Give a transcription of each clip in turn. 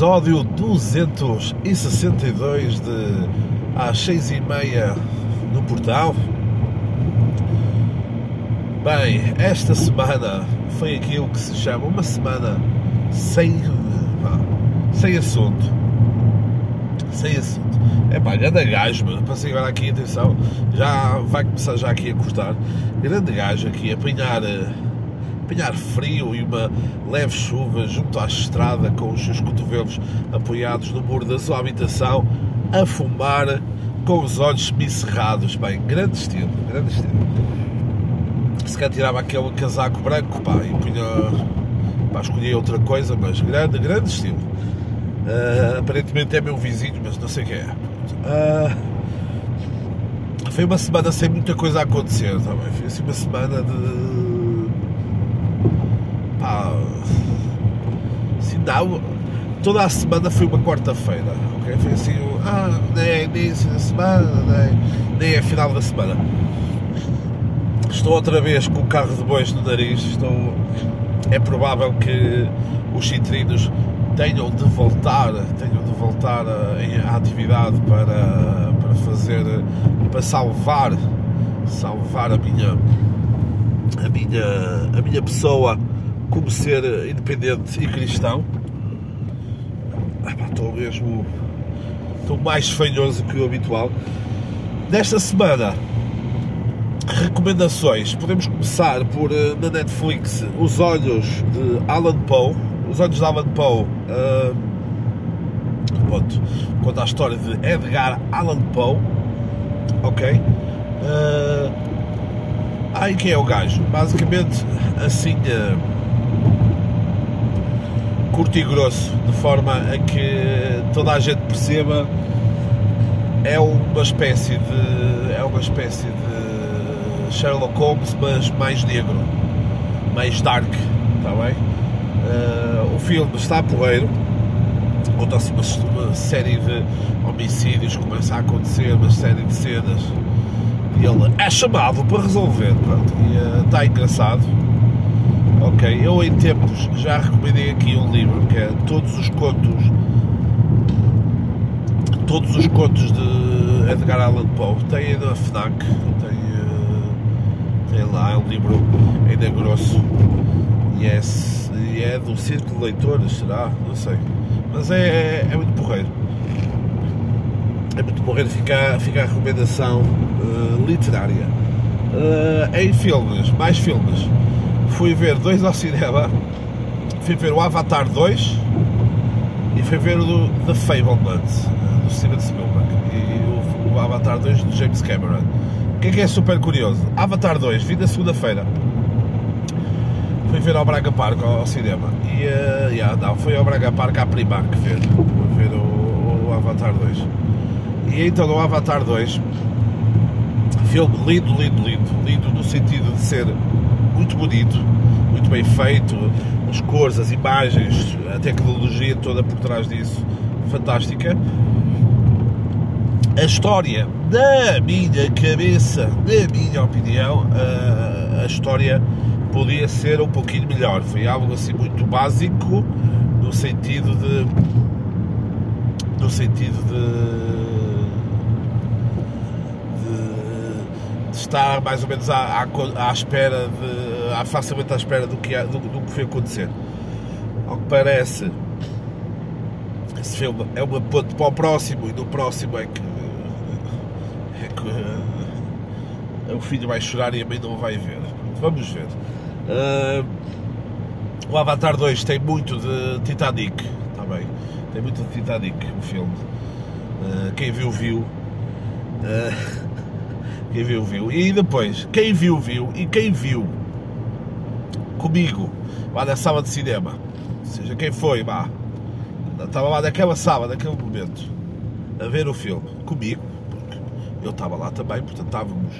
episódio 262 de às seis e meia no portal. Bem, esta semana foi aquilo que se chama uma semana sem, sem assunto. Sem assunto. É pá, grande gajo, mano. Passei agora aqui, atenção, já vai começar já aqui a cortar. Grande gajo aqui, apanhar, apanhar frio e uma leve chuva junto à estrada com os seus cotovelos apoiados no muro da sua habitação, a fumar com os olhos semicerrados. Bem, grande estilo, grande estilo. Se calhar tirava aquele casaco branco, pá, e punha. pá, escolhia outra coisa, mas grande, grande estilo. Uh, aparentemente é meu vizinho, mas não sei quem é. Uh, foi uma semana sem muita coisa a acontecer também. Foi assim uma semana de. Pá. Assim, não, toda a semana foi uma quarta-feira, ok? Foi assim, ah, nem é início da semana, nem, nem é final da semana. Estou outra vez com o carro de bois no nariz, estou. É provável que os citrinos tenham de voltar, tenham de voltar à atividade para, para fazer, para salvar, salvar a minha, a minha, a minha pessoa como ser independente e cristão. Estou mesmo, estou mais fanhoso que o habitual. Nesta semana, recomendações. Podemos começar por na Netflix Os Olhos de Alan Poe os Olhos de Alan Poe uh, pronto, conta a história de Edgar Allan Poe ok uh, ah, e quem é o gajo? basicamente assim uh, curto e grosso de forma a que toda a gente perceba é uma espécie de é uma espécie de Sherlock Holmes mas mais negro mais dark está bem? Uh, o filme está porreiro, conta-se uma, uma, série de homicídios começa a acontecer, uma série de cenas e ele é chamado para resolver, pronto, e uh, está engraçado. Ok, eu em tempos já recomendei aqui um livro que é Todos os Contos Todos os Contos de Edgar Allan Poe, tem na FNAC, tem, uh, tem lá, é um livro ainda grosso e é e é do Círculo de Leitores, será? Não sei. Mas é, é, muito porreiro. É muito porreiro, ficar fica a recomendação uh, literária. Uh, em filmes, mais filmes, fui ver dois ao cinema. Fui ver o Avatar 2 e fui ver o The Fableman, do Steven Spielberg. E o, o Avatar 2 do James Cameron. O que é que é super curioso? Avatar 2, vi na segunda-feira fui ver ao Braga Park ao, cinema e uh, yeah, não, foi ao Braga Park à Primark ver, ver o, o, Avatar 2 e então no Avatar 2 filme lindo, lindo, lindo lindo no sentido de ser muito bonito muito bem feito as cores, as imagens a tecnologia toda por trás disso fantástica a história na minha cabeça na minha opinião a, a história podia ser um pouquinho melhor. Foi algo assim muito básico no sentido de no sentido de, de, de estar mais ou menos à, à, à espera de, à, facilmente à espera do que, do, do que foi acontecer. Ao que parece esse filme é uma ponte para o próximo e no próximo é que, é que o filho vai chorar e a mãe não vai ver. Vamos ver. Uh, o Avatar 2 tem muito de Titanic, está bem? Tem muito de Titanic o filme. Uh, quem viu, viu. Quem viu, viu. E depois, quem viu, viu. E quem viu comigo lá na sala de cinema, seja, quem foi, vá, estava lá naquela sala, naquele momento, a ver o filme comigo, porque eu estava lá também, portanto estávamos,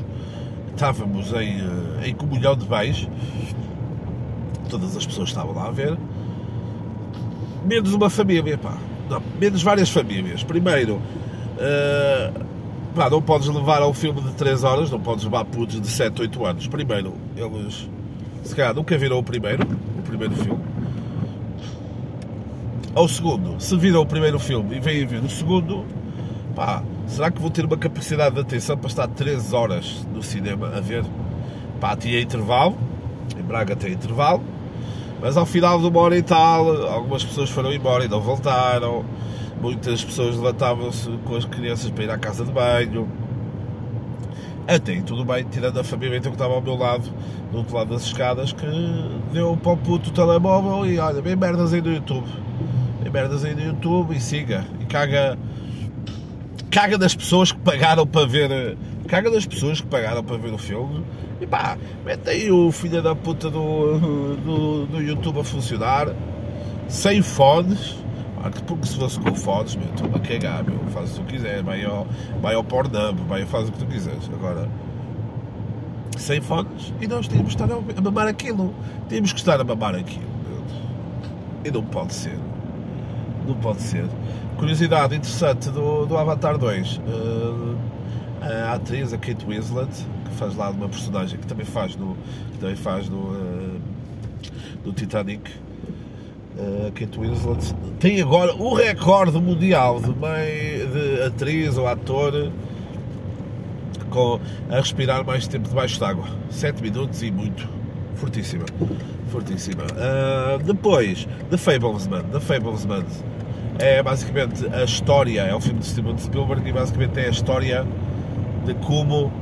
estávamos em, em comunhão de bens todas as pessoas estavam lá a ver, menos uma família, pá. Não, menos várias famílias. Primeiro, uh, pá, não podes levar ao filme de 3 horas, não podes levar putos de 7, 8 anos. Primeiro, eles se calhar nunca viram o primeiro, o primeiro filme. ao segundo, se viram o primeiro filme e vêm ver o segundo, pá, será que vou ter uma capacidade de atenção para estar 3 horas no cinema a ver? Pá, tinha intervalo, em Braga tem intervalo, mas ao final de uma hora e tal, algumas pessoas foram embora e não voltaram, muitas pessoas levantavam-se com as crianças para ir à casa de banho. Até aí tudo bem, tirando a família então, que estava ao meu lado, do outro lado das escadas, que deu para o puto o telemóvel e olha, bem merdas aí no YouTube. Bem merdas aí no YouTube e siga. E caga. Caga das pessoas que pagaram para ver. Caga das pessoas que pagaram para ver o filme. E pá, mete aí o filho da puta do, do, do YouTube a funcionar. Sem fones porque se fosse com fotos, meu, estou a cagar, meu, faz o que tu quiseres, vai ao, vai ao Pornhub, vai, faz o que tu quiseres. Agora, sem fones, e nós tínhamos que estar a mamar aquilo. Tínhamos que estar a mamar aquilo, meu. E não pode ser. Não pode ser. Curiosidade interessante do, do Avatar 2. Uh, eh, a atriz, a Kate Winslet, que faz lá uma personagem que também faz no, que também faz no, uh, no Titanic, Kate Winslet tem agora o recorde mundial de, mãe, de atriz ou ator com, a respirar mais tempo debaixo d'água. 7 minutos e muito. Fortíssima. Fortíssima. Uh, depois, The Fablesman. The Fablesman é basicamente a história, é o filme de Steven Spielberg e basicamente é a história de como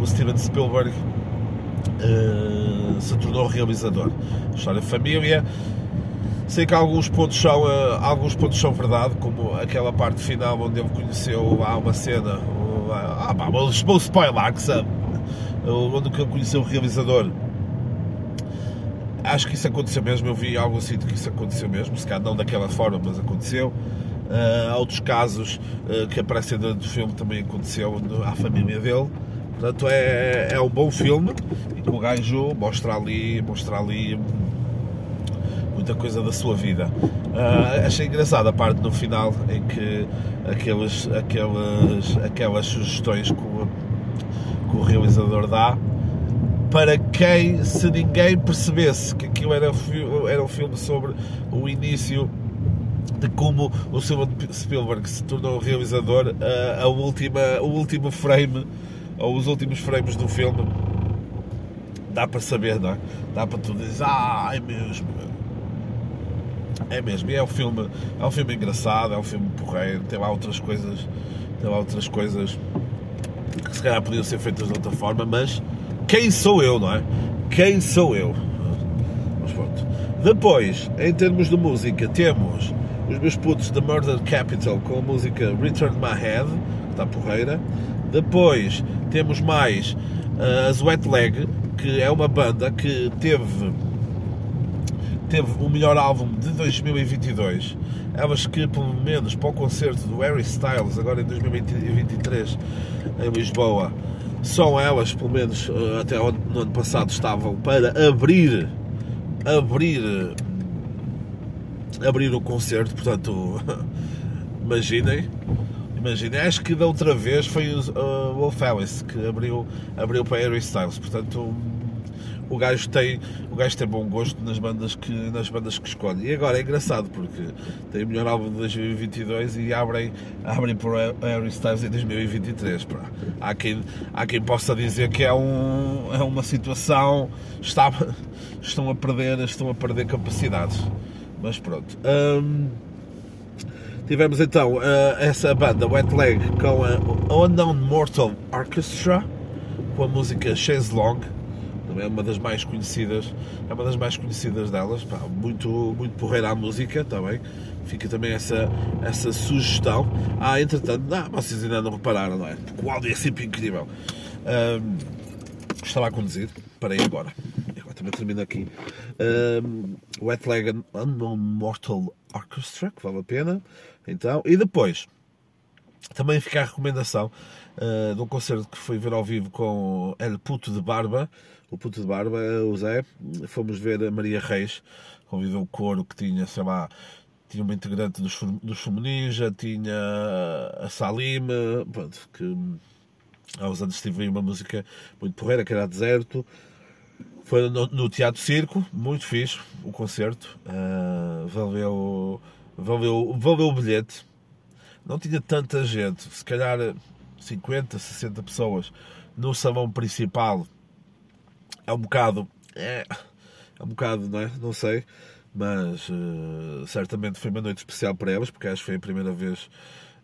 o Steven Spielberg uh, se tornou realizador. História de família, Sei que alguns pontos são, uh, alguns pontos são verdade, como aquela parte final onde ele conheceu há uma cena, uh, ah, pá, vou spoiler, que sabe, onde ele conheceu o realizador. Acho que isso aconteceu mesmo, eu vi algo assim de que isso aconteceu mesmo, se calhar não daquela forma, mas aconteceu. Uh, outros casos que aparecem dentro do filme também aconteceu à família dele. Portanto, é, é um bom filme e que o gajo mostra ali, mostra ali muita coisa da sua vida. Uh, achei engraçada a parte no final em que aqueles, aquelas, aquelas sugestões que o, que o realizador dá para quem, se ninguém percebesse que aquilo era, era um filme sobre o início de como o Steven Spielberg se tornou realizador, a, a última, o último frame, ou os últimos frames do filme, dá para saber, não é? Dá para tu dizer, ah, é mesmo, é mesmo, e é um filme, é um filme engraçado, é um filme porreiro, tem lá outras coisas, tem lá outras coisas que se calhar podiam ser feitas de outra forma, mas quem sou eu, não é? Quem sou eu? Mas pronto. Depois, em termos de música, temos os meus putos da Murder Capital com a música Return My Head, que está porreira. Depois temos mais uh, as Wet Leg, que é uma banda que teve teve o melhor álbum de 2022. Elas que, pelo menos para o concerto do Harry Styles, agora em 2023, em Lisboa, são elas, pelo menos eh, até no ano passado, estavam para abrir, abrir, abrir o concerto. Portanto, imaginem. Imaginem, acho que da outra vez foi o uh, Wolf Alice que abriu, abriu para Harry Styles. Portanto, o gajo tem, o gajo tem bom gosto nas bandas que, nas bandas que escolhe. E agora é engraçado porque tem o melhor álbum de 2022 e abrem, abrem para Harry Styles em 2023. Pá. Há, quem, há quem possa dizer que é, um, é uma situação. Está, estão, a perder, estão a perder capacidades. Mas pronto. Hum, tivemos então uh, essa banda Wet Leg com a Unknown Mortal Orchestra com a música Chase Long é uma das mais conhecidas, é uma das mais conhecidas delas, pá, muito, muito porreira a música também, fica também essa, essa sugestão. Ah, entretanto, não, vocês ainda não repararam, não é? Porque o áudio é sempre incrível. Um, estava a conduzir, parei agora. Agora também termino aqui. Um, Wet Leg Unknown Mortal Orchestra, que vale a pena. Então, e depois, também fica a recomendação uh, de um concerto que fui ver ao vivo com El Puto de Barba, o puto de barba, o Zé, fomos ver a Maria Reis, convidou o coro que tinha, sei lá, tinha uma integrante dos, dos Fumoninja, tinha a Salim, pronto, que há uns anos tive uma música muito porreira, que era Deserto, Foi no, no, Teatro Circo, muito fixe o concerto. Uh, valeu, valeu, valeu o bilhete. Não tinha tanta gente, se calhar 50, 60 pessoas no salão principal. É um bocado. É, é um bocado, não é? Não sei. Mas uh, certamente foi uma noite especial para elas, porque acho que foi a primeira vez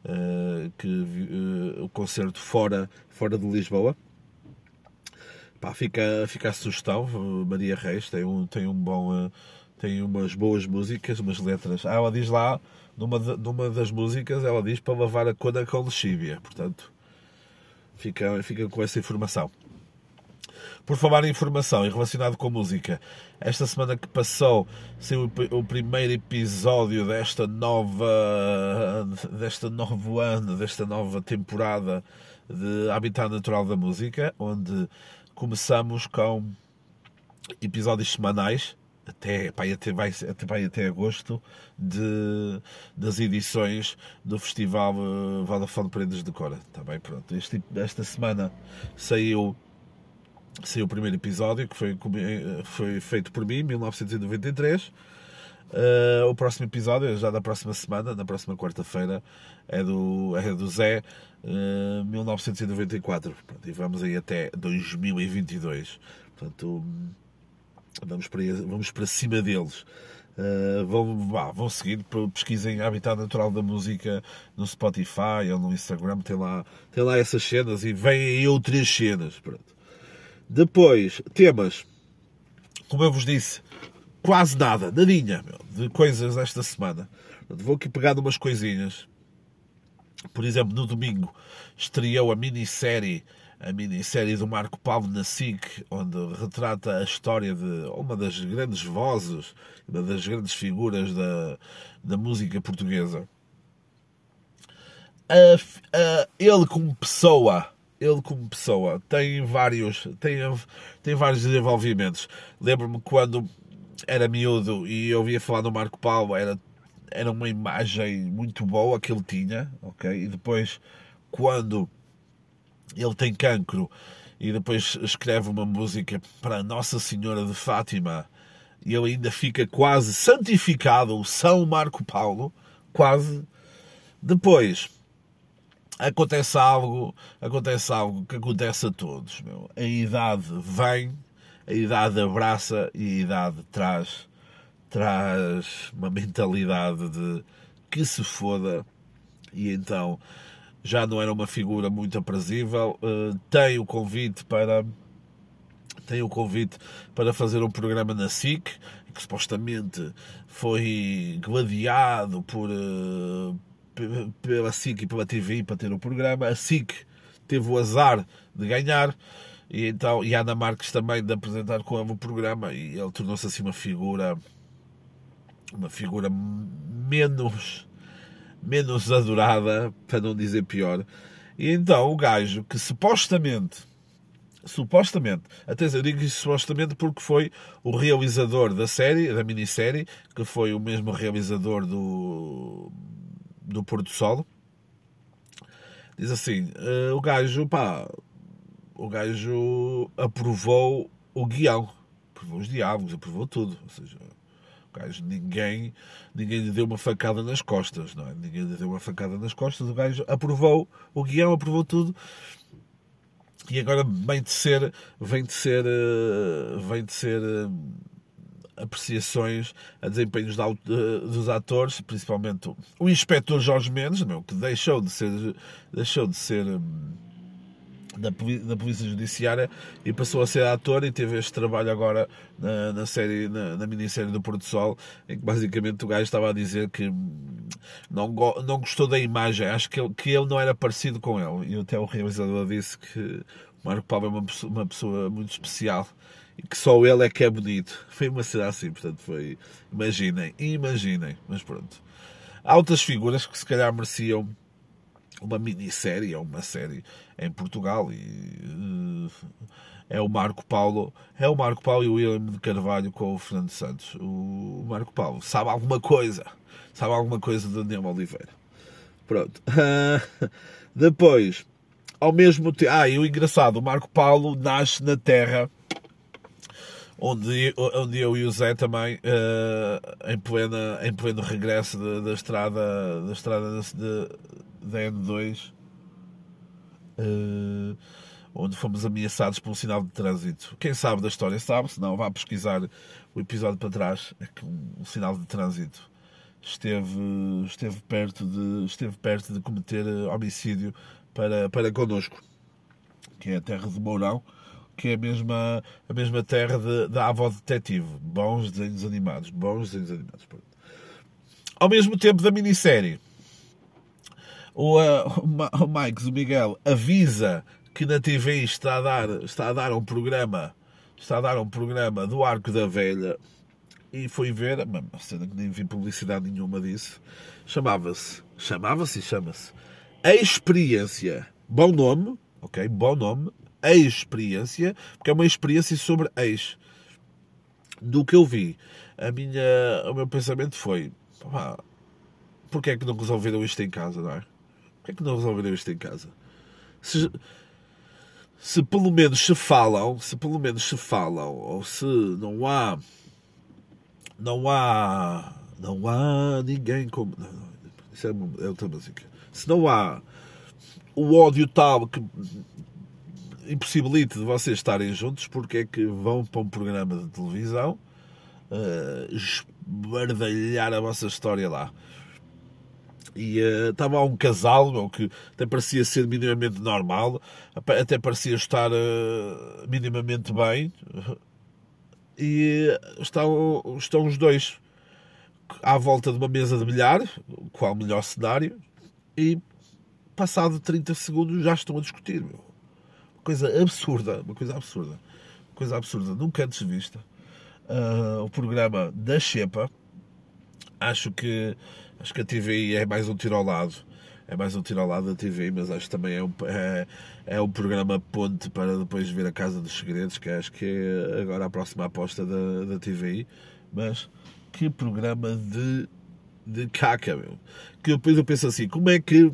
uh, que uh, o concerto fora, fora de Lisboa. Pá, fica, fica a sugestão. Maria Reis tem um, tem um bom. tem umas boas músicas, umas letras. Ah, ela diz lá, numa, numa das músicas, ela diz para lavar a cona com lexívia. Portanto, fica, fica com essa informação. Por falar em informação e relacionado com música, esta semana que passou saiu o primeiro episódio desta nova desta novo ano, desta nova temporada de Habitat Natural da Música, onde começamos com episódios semanais até, até, vai, até, vai até agosto de, das edições do Festival uh, Vodafone Prendas de Cora. Tá bem, pronto. Este, esta semana saiu saiu o primeiro episódio, que foi, foi feito por mim, em 1993. Uh, o próximo episódio, já da próxima semana, na próxima quarta-feira, é do, é do Zé, uh, 1994. Pronto, e vamos aí até 2022. Portanto, vamos para, vamos para cima deles. Uh, vão, vá, vão seguir, pesquisem Habitat Natural da Música no Spotify ou no Instagram, tem lá, tem lá essas cenas e vêm aí outras cenas. Pronto. Depois, temas. Como eu vos disse, quase nada, nadinha, meu, de coisas esta semana. Vou aqui pegar umas coisinhas. Por exemplo, no domingo estreou a minissérie a minissérie do Marco Paulo na SIC, onde retrata a história de uma das grandes vozes, uma das grandes figuras da, da música portuguesa. A, a, ele como pessoa ele como pessoa tem vários tem, tem vários desenvolvimentos. Lembro-me quando era miúdo e eu ouvia falar no Marco Paulo, era, era uma imagem muito boa que ele tinha, ok? E depois, quando ele tem cancro e depois escreve uma música para Nossa Senhora de Fátima e ele ainda fica quase santificado, o São Marco Paulo, quase. Depois, acontece algo, acontece algo que acontece a todos. Meu. A idade vem, a idade abraça e a idade traz, traz uma mentalidade de que se foda. E então já não era uma figura muito aprazível. Uh, tem o convite para tem o convite para fazer um programa na SIC, que supostamente foi gladiado por, uh, pela SIC e pela TV para ter o programa. A SIC teve o azar de ganhar e então e a Ana Marques também de apresentar com o programa e ele tornou-se assim uma figura uma figura menos menos adorada para não dizer pior e então o gajo que supostamente supostamente, até eu digo isso supostamente porque foi o realizador da série, da minissérie, que foi o mesmo realizador do do Porto Sol. Diz assim: uh, o gajo, pá, o gajo aprovou o guião, aprovou os diálogos, aprovou tudo. Ou seja, o gajo, ninguém, ninguém lhe deu uma facada nas costas, não é? Ninguém lhe deu uma facada nas costas. O gajo aprovou o guião, aprovou tudo. E agora vem de ser, vem de ser, eh, vem de ser eh, apreciações a desempenhos dos atores, principalmente o inspetor Jorge Mendes, meu, que deixou de ser, deixou de ser hum, da, da Polícia Judiciária e passou a ser ator e teve este trabalho agora na, na série, na, na minissérie do Porto Sol, em que basicamente o gajo estava a dizer que hum, não, não gostou da imagem, acho que ele, que ele não era parecido com ele. E até o realizador disse que o Marco Paulo é uma pessoa, uma pessoa muito especial que só ele é que é bonito. Foi uma cena assim, portanto foi. Imaginem, imaginem, mas pronto. Há outras figuras que se calhar mereciam uma minissérie ou uma série em Portugal e uh, é o Marco Paulo, é o Marco Paulo e o William de Carvalho com o Fernando Santos. O Marco Paulo sabe alguma coisa, sabe alguma coisa de Daniel Oliveira. Pronto. depois, ao mesmo tempo, ah, e o engraçado, o Marco Paulo nasce na terra onde, onde eu e o Zé também, uh, em, plena, em pleno regresso da, da estrada, da estrada de, da N2, uh, onde fomos ameaçados por um sinal de trânsito. Quem sabe da história sabe, se não, vá pesquisar o episódio para trás, é que um, um sinal de trânsito esteve, esteve, perto de, esteve perto de cometer homicídio para, para connosco, que é a terra de Mourão que é a mesma, a mesma terra da avó detetive. Bons desenhos animados. Bons desenhos animados. Ao mesmo tempo da minissérie, o, uh, o Mike, o Miguel, avisa que na TV está a dar, está a dar um programa está a dar um programa do Arco da Velha e foi ver, uma cena que nem vi publicidade nenhuma disso, chamava-se, chamava-se e chama-se A Experiência. Bom nome, ok? Bom nome experiência, porque é uma experiência sobre ex. Do que eu vi, a minha, o meu pensamento foi: pá, porquê é que não resolveram isto em casa, não é? Porquê é que não resolveram isto em casa? Se, se pelo menos se falam, se pelo menos se falam, ou se não há, não há, não há ninguém como. Isso é, é outra música. Se não há o ódio tal que impossibilite de vocês estarem juntos, porque é que vão para um programa de televisão uh, esbardalhar a vossa história lá. E estava lá um casal meu, que até parecia ser minimamente normal, até parecia estar uh, minimamente bem, e estão, estão os dois à volta de uma mesa de bilhar, qual o melhor cenário, e passado 30 segundos já estão a discutir. Meu coisa absurda, uma coisa absurda, uma coisa absurda, nunca antes vista. Uh, o programa da Xepa, acho que acho que a TVI é mais um tiro ao lado, é mais um tiro ao lado da TV, mas acho que também é um, é, é um programa ponte para depois ver a Casa dos Segredos, que acho que é agora a próxima aposta da, da TVI. Mas que programa de, de caca, meu. Que depois eu penso assim, como é que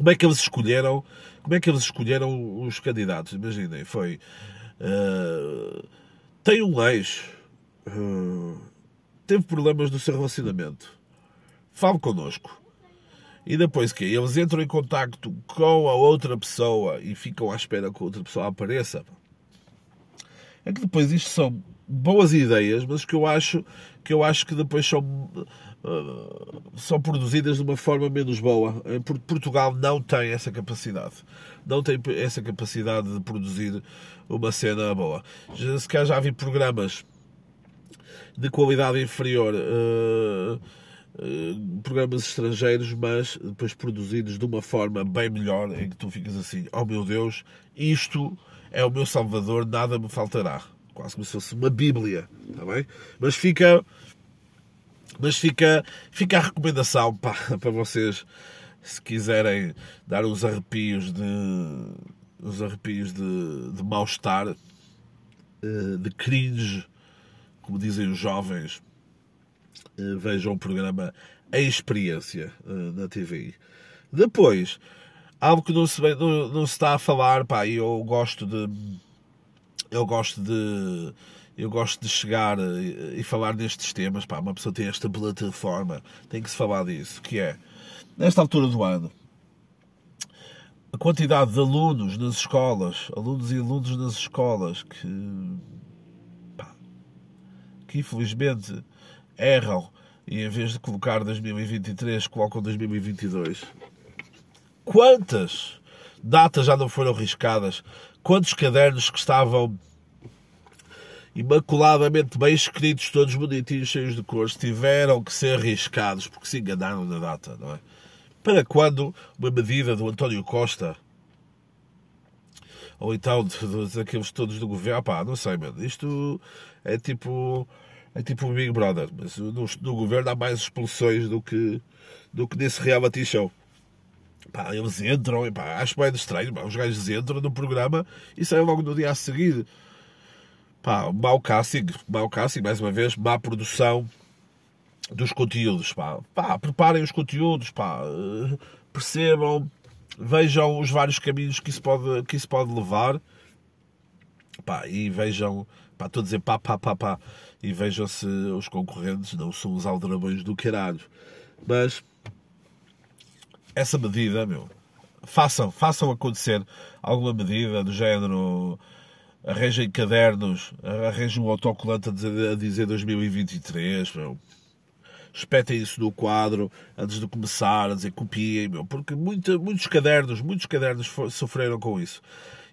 como é que eles escolheram como é que eles escolheram os candidatos? Imaginem, foi. Uh, tem um ex. Uh, teve problemas no seu relacionamento. Fale connosco. E depois que eles entram em contacto com a outra pessoa e ficam à espera que a outra pessoa apareça. É que depois isto são boas ideias, mas que eu acho que eu acho que depois são são produzidas de uma forma menos boa. Eh, Portugal não tem essa capacidade. Não tem essa capacidade de produzir uma cena boa. Se calhar já vi programas de qualidade inferior, uh, uh, programas estrangeiros, mas depois produzidos de uma forma bem melhor, em que tu ficas assim: oh meu Deus, isto é o meu salvador, nada me faltará quase como se fosse uma Bíblia, está bem? Mas fica, mas fica, fica a recomendação para, para vocês, se quiserem dar uns arrepios de, uns arrepios de, de mal-estar, eh, de cringe, como dizem os jovens, eh, vejam o programa A Experiência eh, na TV. Depois, algo que não se, não, não se está a falar, pá, eu gosto de eu gosto de eu gosto de chegar e, falar destes temas. Pá, uma pessoa tem esta plataforma, tem que se falar disso, que é nesta altura do ano a quantidade de alunos nas escolas, alunos e alunos nas escolas que, pá, que infelizmente erram e em vez de colocar 2023 colocam 2022. Quantas datas já não foram riscadas? quantos cadernos que estavam imaculadamente bem escritos, todos bonitinhos, cheios de cores, tiveram que ser riscados porque se enganaram na data, não é? Para quando uma medida do António Costa ou então daqueles todos do governo, pá, não sei, mano, isto é tipo é tipo o Big Brother, mas no, no governo há mais expulsões do que, do que nesse reality show. Pá, eles entram, e, pá, acho bem estranho, pá, os gajos entram no programa e saem logo no dia a seguir. Pá, mau casting, mau casting, mais uma vez, má produção dos conteúdos, pá. pá preparem os conteúdos, pá, percebam, vejam os vários caminhos que isso pode, que isso pode levar, pá, e vejam Pá, estou a dizer pá, pá, pá, pá. E vejam se os concorrentes não são os aldrabões do caralho. Mas essa medida, meu, façam, façam acontecer alguma medida do género arranjem cadernos, arranjem um autocolante a dizer, a dizer 2023, meu. Espetem isso no quadro antes de começar, a dizer copiem, meu, porque muita, muitos cadernos, muitos cadernos sofreram com isso.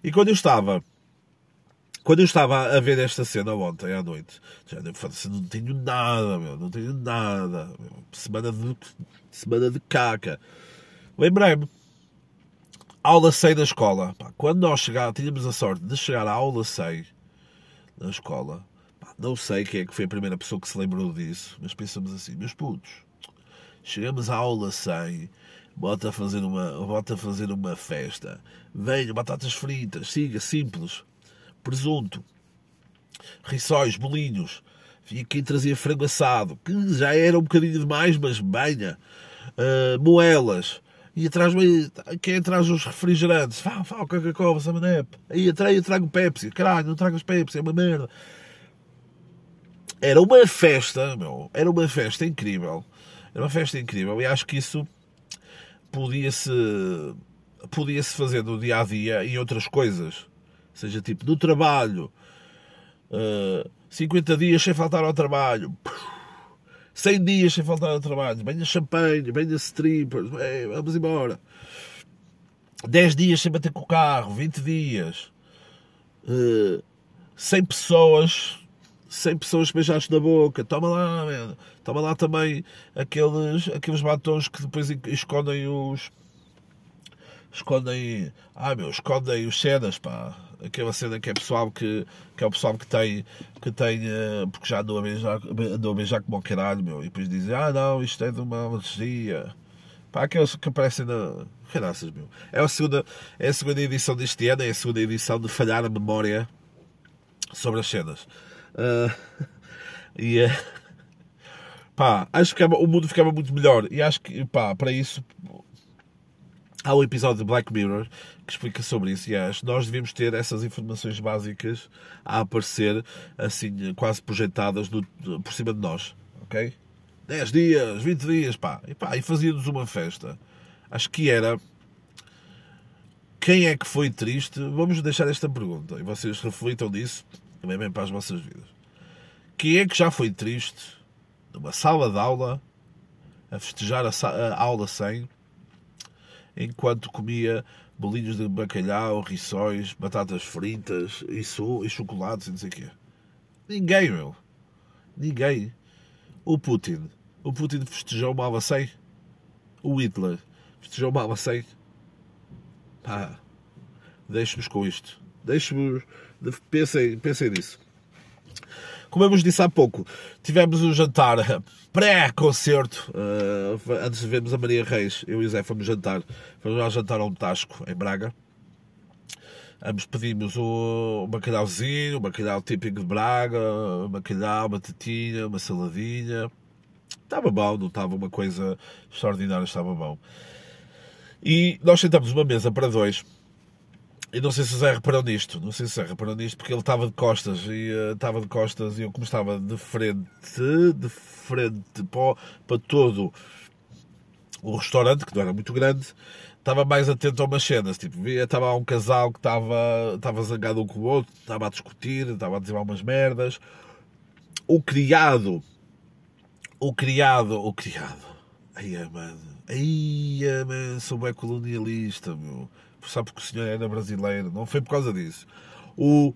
E quando eu estava quando eu estava a ver esta cena ontem à noite, já não tenho nada, meu, não tenho nada. Meu, semana, de, semana de caca. Lembrei-me, aula 6 da escola. Pá, quando nós chegar, tínhamos a sorte de chegar à aula 6 na escola. Pá, não sei quem é que foi a primeira pessoa que se lembrou disso, mas pensamos assim, meus putos, chegamos à aula 100, bota a fazer uma, bota a fazer uma festa, venha, batatas fritas, siga, simples presunto, rissóis, bolinhos. E quem trazia frango assado, que já era um bocadinho demais, mas banha. Uh, moelas. E atrás, quem atrás os refrigerantes? Fala, fala, Coca-Cola, Samanep. Aí atrás eu trago Pepsi. Caralho, não tragas Pepsi, é uma merda. Era uma festa, meu. Era uma festa incrível. Era uma festa incrível. E acho que isso podia-se podia-se fazer no dia a dia e outras coisas seja, tipo, no trabalho, uh, eh, 50 dias sem faltar ao trabalho, 100 dias sem faltar ao trabalho, venha champanhe, venha strippers, vamos embora. 10 dias sem bater com o carro, 20 dias, uh, 100 pessoas, 100 pessoas beijadas na boca, toma lá, toma lá também aqueles, aqueles batons que depois escondem os. Escondem. Ai meu, escondem os cenas, pá aquela cena que é pessoal que, que é o pessoal que tem, que tem eh, porque já andou a beijar, andou a como o caralho, meu, e depois dizem, ah não, isto é de uma alergia. Pá, aqueles que aparecem na. Caraças, meu. É a, segunda, é a segunda edição deste ano, é a segunda edição de falhar a memória sobre as cenas. Uh, e uh, pá, acho que o mundo ficava muito melhor. E acho que, pá, para isso há um episódio de Black Mirror que explica sobre isso e acho nós devemos ter essas informações básicas a aparecer assim quase projetadas no, por cima de nós, ok? 10 dias, 20 dias, pá, e, pá, e fazíamos uma festa. Acho que era quem é que foi triste? Vamos deixar esta pergunta e vocês reflitam nisso também bem para as vossas vidas. Quem é que já foi triste numa sala de aula a festejar a, a aula sem enquanto comia bolinhos de bacalhau, rissóis, batatas fritas e, so, e chocolates e não sei o quê. Ninguém, meu. Ninguém. O Putin. O Putin festejou uma alva sem. O Hitler festejou uma alva sem. Pá. Deixe-nos com isto. Deixe-nos. Pensem, pensem nisso. Como eu vos disse há pouco, tivemos um jantar pré-concerto, uh, antes de vermos a Maria Reis, eu e o Zé fomos jantar, fomos lá jantar a um tasco em Braga. Ambos pedimos o, o bacalhauzinho, o bacalhau típico de Braga, o bacalhau, batatinha, uma saladinha. Estava bom, não estava uma coisa extraordinária, estava bom. E nós sentamos uma mesa para dois e não sei se o Zé reparou nisto, não sei se o Zé reparou nisto, porque ele estava de costas e uh, estava de costas e eu como estava de frente, de frente para, para todo o restaurante, que não era muito grande, estava mais atento a umas cenas, tipo, via, estava um casal que estava, estava zangado um com o outro, estava a discutir, estava a dizer algumas merdas. O criado, o criado, o criado, aí mano, aí mano, sou bem colonialista, meu só porque o senhor era brasileiro, não foi por causa disso. O,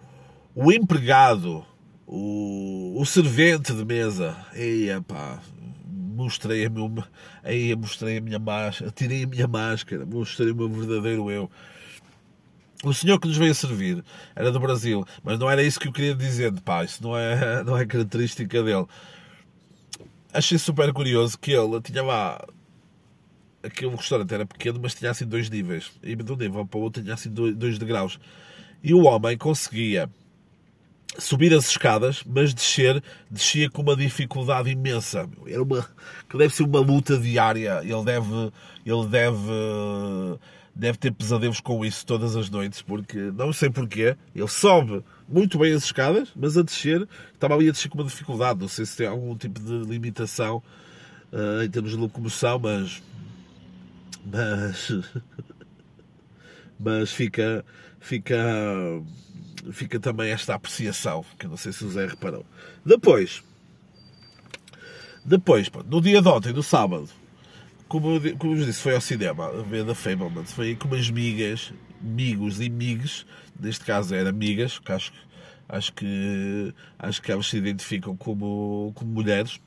o empregado, o, o servente de mesa, eia pá, mostrei a, meu, eia, mostrei a minha máscara, tirei a minha máscara, mostrei o meu verdadeiro eu. O senhor que nos veio servir era do Brasil, mas não era isso que eu queria dizer, pá, isso não é, não é característica dele. Achei super curioso que ele tinha lá aquele restaurante era pequeno, mas tinha assim dois níveis. E de um nível para o outro tinha assim dois degraus. E o homem conseguia subir as escadas, mas descer, descia com uma dificuldade imensa. Era uma que deve ser uma luta diária. Ele deve, ele deve, deve ter pesadelos com isso todas as noites, porque não sei porquê, ele sobe muito bem as escadas, mas a descer, estava ali a descer com uma dificuldade, não sei se tem algum tipo de limitação uh, em termos de locomoção, mas. Mas. mas fica. Fica. Fica também esta apreciação, que eu não sei se o Zé reparou. Depois. Depois, no dia de ontem, no sábado, como, como eu disse, foi ao cinema a ver da Fableman. Foi com umas migas, migos e migas, neste caso eram amigas, que acho, acho que acho que elas se identificam como, como mulheres.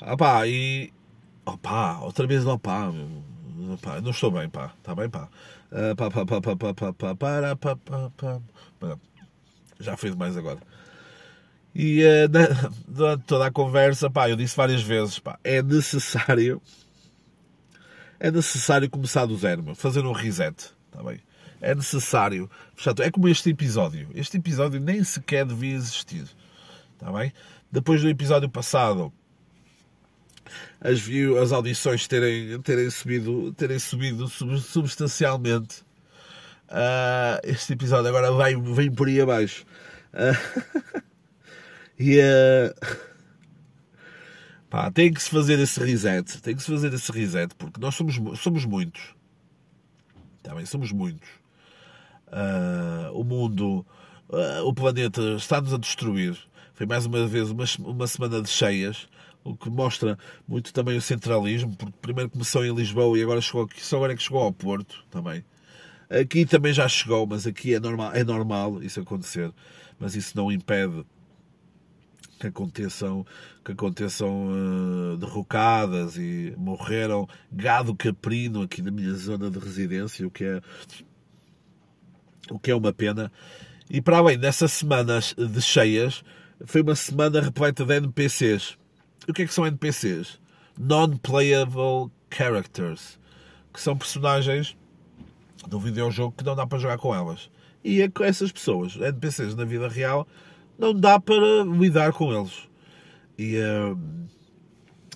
Ah pá, e opa outra vez não pá, meu. Não estou bem, pá. Está bem, pá. Pá, pá, pá, pá, pá, pá, pá, pá, pá, pá. Já foi demais agora. E uh, na, durante toda a conversa, pá, eu disse várias vezes, pá, é necessário. É necessário começar do zero, meu, fazer um reset, está bem? É necessário. Portanto, é como este episódio. Este episódio nem sequer devia existir, está bem? Depois do episódio passado, as, view, as audições terem, terem subido, terem subido substancialmente. Uh, este episódio agora vem, vem por aí abaixo. Uh, e uh, pá, tem que se fazer esse reset. Tem que se fazer esse reset, porque nós somos, somos muitos. Também somos muitos. Uh, o mundo, o planeta está-nos a destruir. Foi mais uma vez uma, uma semana de cheias, o que mostra muito também o centralismo, porque primeiro começou em Lisboa e agora chegou aqui, só agora é que chegou ao Porto também. Aqui também já chegou, mas aqui é normal, é normal isso acontecer, mas isso não impede que aconteçam, que aconteçam uh, derrocadas e morreram gado caprino aqui na minha zona de residência, o que é, o que é uma pena. E para além dessas semanas de cheias, foi uma semana repleta de NPCs. O que é que são NPCs? Non-playable characters, que são personagens do videojogo que não dá para jogar com elas. E é com essas pessoas, NPCs na vida real, não dá para lidar com eles. E uh,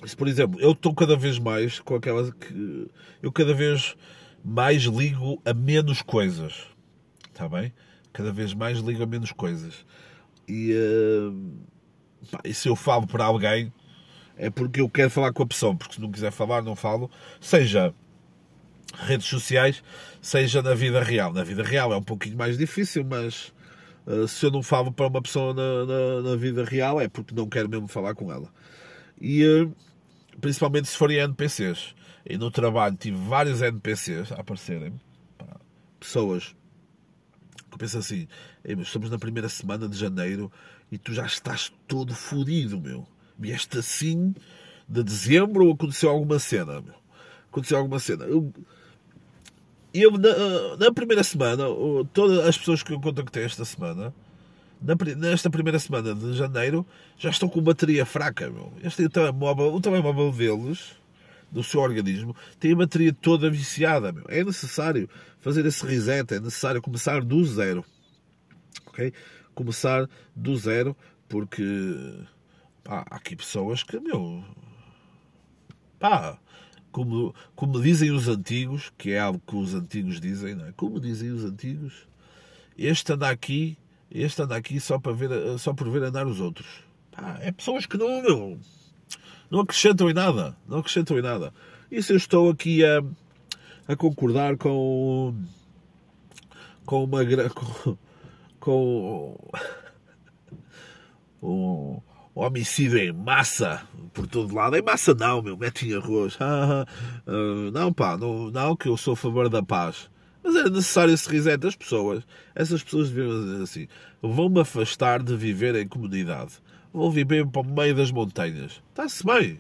se, por exemplo, eu estou cada vez mais com aquelas que eu cada vez mais ligo a menos coisas. Está bem? Cada vez mais ligo a menos coisas. E, uh, pá, e se eu falo para alguém é porque eu quero falar com a pessoa, porque se não quiser falar, não falo. Seja redes sociais, seja na vida real. Na vida real é um pouquinho mais difícil, mas eh, se eu não falo para uma pessoa na, na, na, vida real é porque não quero mesmo falar com ela. E uh, principalmente se forem NPCs. E no trabalho tive vários NPCs a aparecerem. Pessoas que pensam assim: estamos na primeira semana de janeiro e tu já estás todo fodido, meu. Vieste assim de dezembro ou aconteceu alguma cena, meu? Aconteceu alguma cena. Eu, eu, na, na, primeira semana, todas as pessoas que eu contactei esta semana, na, nesta primeira semana de janeiro, já estão com bateria fraca. Meu. Este o telemóvel, o telemóvel deles, do seu organismo, tem a bateria toda viciada. Meu. É necessário fazer esse reset, é necessário começar do zero. Ok? Começar do zero, porque pá, há aqui pessoas que, meu, pá, como, como dizem os antigos, que é algo que os antigos dizem, não é? Como dizem os antigos, este anda aqui, este anda aqui só, para ver, só por ver andar os outros. Pá, é pessoas que não, meu, não acrescentam em nada, não acrescentam em nada. Isso eu estou aqui a, a concordar com com uma com, com um, homicídio em massa por todo lado. Em massa não, meu, metem arroz. Ah, uh, não, pá, não, não que eu sou a favor da paz. Mas é necessário esse reset das pessoas. Essas pessoas deviam dizer assim: vão-me afastar de viver em comunidade. Vou viver para o meio das montanhas. Está-se bem.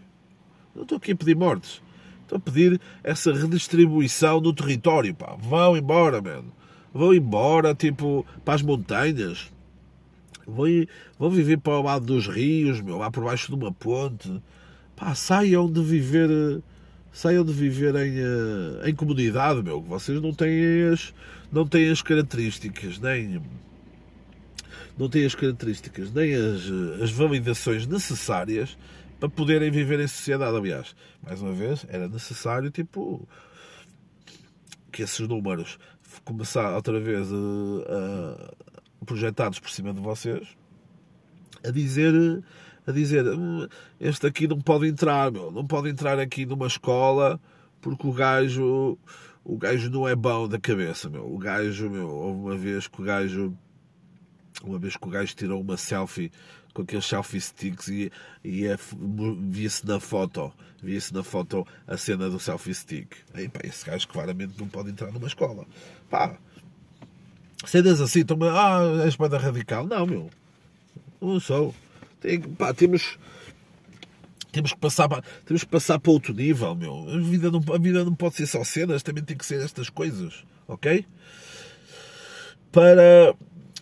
Não estou aqui a pedir mortes. Estou a pedir essa redistribuição do território, pá. Vão embora, mano. Vão embora, tipo, para as montanhas vão, viver para o lado dos rios, meu, lá por baixo de uma ponte. Pá, saiam de viver, saiam de viver em, eh, em comunidade, meu. Vocês não têm as, não têm as características, nem não têm as características, nem as, as validações necessárias para poderem viver em sociedade. Aliás, mais uma vez, era necessário, tipo, que esses números começar outra vez a, projetados por cima de vocês a dizer a dizer hum, este aqui não pode entrar, meu, não pode entrar aqui numa escola porque o gajo o gajo não é bom da cabeça, meu. O gajo, meu, houve uma vez que o gajo uma vez que o gajo tirou uma selfie com aqueles selfie sticks e, e é, via-se na foto, via-se na foto a cena do selfie stick. Aí, pá, esse gajo claramente não pode entrar numa escola. Pá, cenas assim, toma, ah, és banda radical. Não, meu, não sou. Tem, pá, temos, temos que passar para, temos que passar para outro nível, meu. A vida, não, a vida não pode ser só cenas, também tem que ser estas coisas, ok? Para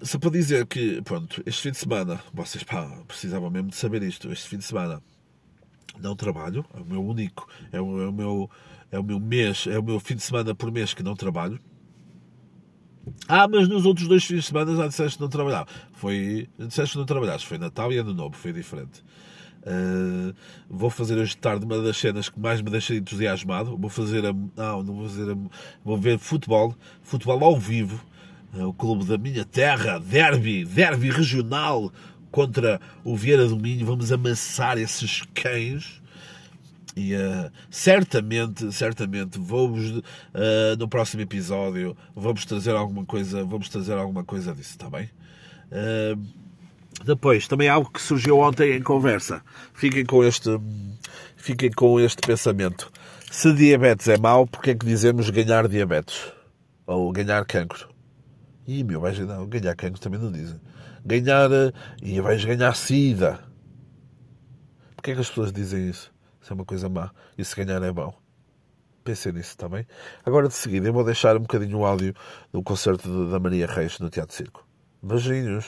só para dizer que, pronto, este fim de semana, vocês pá, precisavam mesmo de saber isto. Este fim de semana não trabalho, é o meu único, é o, é o meu, é o meu mês, é o meu fim de semana por mês que não trabalho. Ah, mas nos outros dois fins de semana já disseste que não trabalhava. Foi, disseste que não trabalhaste, foi Natal e Ano Novo, foi diferente. Uh, vou fazer hoje de tarde uma das cenas que mais me deixa entusiasmado. Vou fazer a, não, não vou fazer a, vou ver futebol, futebol ao vivo é o clube da minha terra, derby, derby regional contra o Vieira do Minho. Vamos amassar esses cães. E uh, certamente, certamente, vou-vos uh, no próximo episódio vamos trazer alguma coisa, vamos trazer alguma coisa disso, está bem? Uh, depois, também algo que surgiu ontem em conversa. Fiquem com este, fiquem com este pensamento. Se diabetes é mau, porque é que dizemos ganhar diabetes? Ou ganhar cancro? E meu, vais ganhar, ganhar cancro também não dizem. Ganhar. E vais ganhar sida. Porquê é que as pessoas dizem isso? Isso é uma coisa má. E se ganhar é bom. Pensei nisso também. Agora de seguida eu vou deixar um bocadinho o áudio do concerto da Maria Reis no Teatro Circo. Beijinhos.